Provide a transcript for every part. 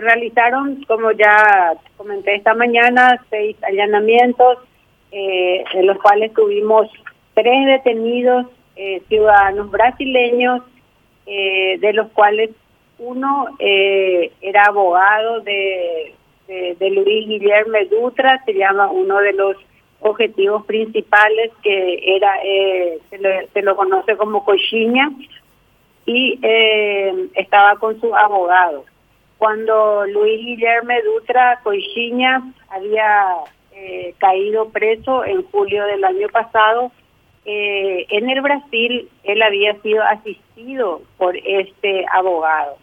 se realizaron, como ya comenté esta mañana, seis allanamientos, eh, en los cuales tuvimos tres detenidos eh, ciudadanos brasileños, eh, de los cuales uno eh, era abogado de, de, Luis Guillermo Dutra, se llama uno de los objetivos principales que era eh, se, lo, conoce como cochiña y eh, estaba con su abogado. Cuando Luis Guillermo Dutra Coixiña había eh, caído preso en julio del año pasado, eh, en el Brasil él había sido asistido por este abogado.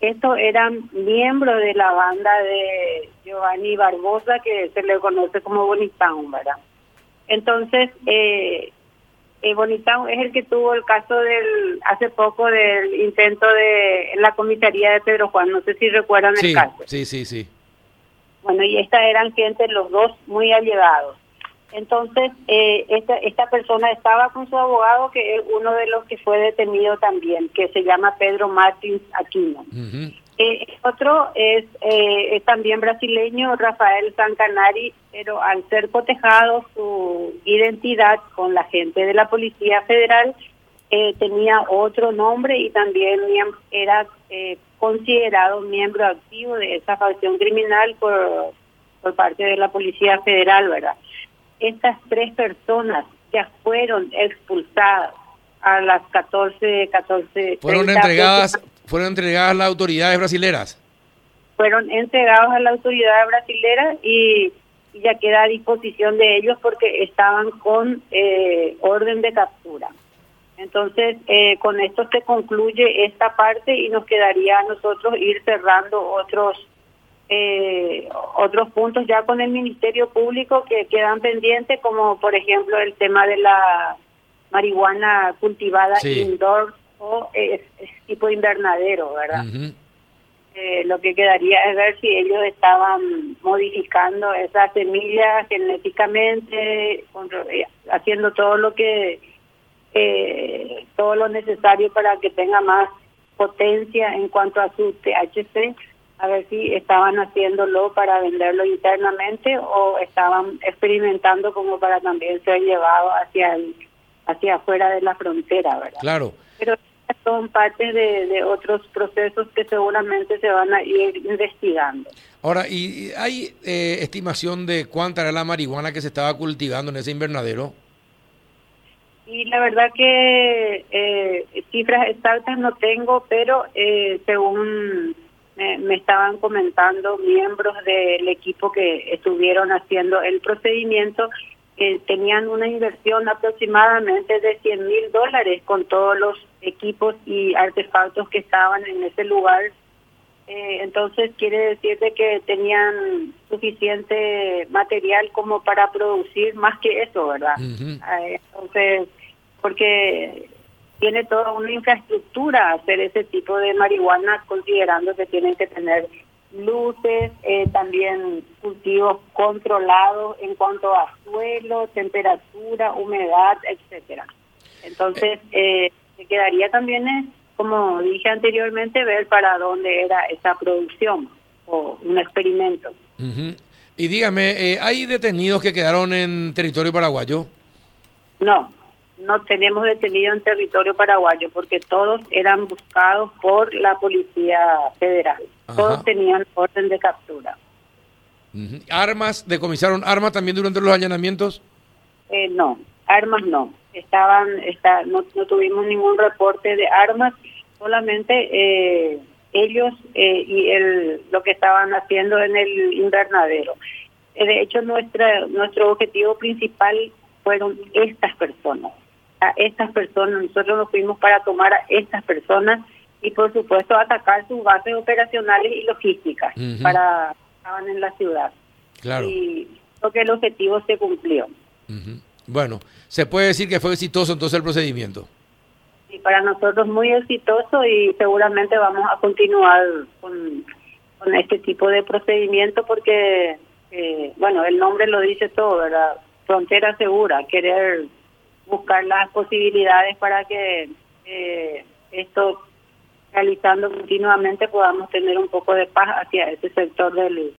Estos eran miembros de la banda de Giovanni Barbosa, que se le conoce como Bonitown, ¿verdad? Entonces, eh, eh, es el que tuvo el caso del hace poco del intento de en la comisaría de Pedro Juan, no sé si recuerdan el caso. Sí, sí, sí. Bueno, y esta eran gente, los dos muy allegados. Entonces, eh, esta, esta persona estaba con su abogado, que es uno de los que fue detenido también, que se llama Pedro Martins Aquino. Eh, otro es, eh, es, también brasileño, Rafael Sancanari, pero al ser cotejado su identidad con la gente de la Policía Federal, eh, tenía otro nombre y también era eh, considerado miembro activo de esa facción criminal por, por parte de la Policía Federal, ¿verdad? estas tres personas ya fueron expulsadas a las 14, 14... ¿Fueron entregadas, ¿Fueron entregadas a las autoridades brasileras? Fueron entregados a la autoridad brasilera y, ya queda a disposición de ellos porque estaban con eh, orden de captura. Entonces, eh, con esto se concluye esta parte y nos quedaría a nosotros ir cerrando otros eh, otros puntos ya con el Ministerio Público que quedan pendientes, como por ejemplo el tema de la marihuana cultivada indoor o es, tipo invernadero, ¿verdad? eh, lo que quedaría es ver si ellos estaban modificando esa semilla genéticamente, eh, haciendo todo lo que eh, todo lo necesario para que tenga más potencia en cuanto a su THC a ver si estaban haciéndolo para venderlo internamente o estaban experimentando como para también ser llevado hacia el, hacia afuera de la frontera, ¿verdad? Claro. Pero son parte de, otros procesos que seguramente se van a ir investigando. Ahora, ¿y hay eh, estimación de cuánta era la marihuana que se estaba cultivando en ese invernadero? Y la verdad que eh, cifras exactas no tengo, pero eh, según me, estaban comentando miembros del equipo que estuvieron haciendo el procedimiento que tenían una inversión aproximadamente de 100 mil dólares con todos los equipos y artefactos que estaban en ese lugar. Eh, entonces quiere decir de que tenían suficiente material como para producir más que eso, ¿verdad? Eh, entonces, porque tiene toda una infraestructura hacer ese tipo de marihuana, considerando que tienen que tener luces, eh, también cultivos controlados en cuanto a suelo, temperatura, humedad, etcétera. Entonces, eh, quedaría también, eh, como dije anteriormente, ver para dónde era esa producción o un experimento. Y dígame, ¿hay detenidos que quedaron en territorio paraguayo? No, no tenemos detenido en territorio paraguayo porque todos eran buscados por la Policía Federal. Todos tenían orden de captura. ¿Armas? ¿Decomisaron armas también durante los allanamientos? Eh, no, armas no. Estaban, está, no, tuvimos ningún reporte de armas, solamente eh, ellos eh, y el, lo que estaban haciendo en el invernadero. De hecho, nuestra, nuestro objetivo principal fueron estas personas a estas personas. Nosotros nos fuimos para tomar a estas personas y por supuesto atacar sus bases operacionales y logísticas para estaban en la ciudad. Claro. Y creo que el objetivo se cumplió. Bueno, se puede decir que fue exitoso entonces el procedimiento. Sí, para nosotros muy exitoso y seguramente vamos a continuar con, con este tipo de procedimiento porque, eh, bueno, el nombre lo dice todo, ¿verdad? Frontera segura, querer buscar las posibilidades para que eh, estos realizando continuamente podamos tener un poco de paz hacia ese sector del,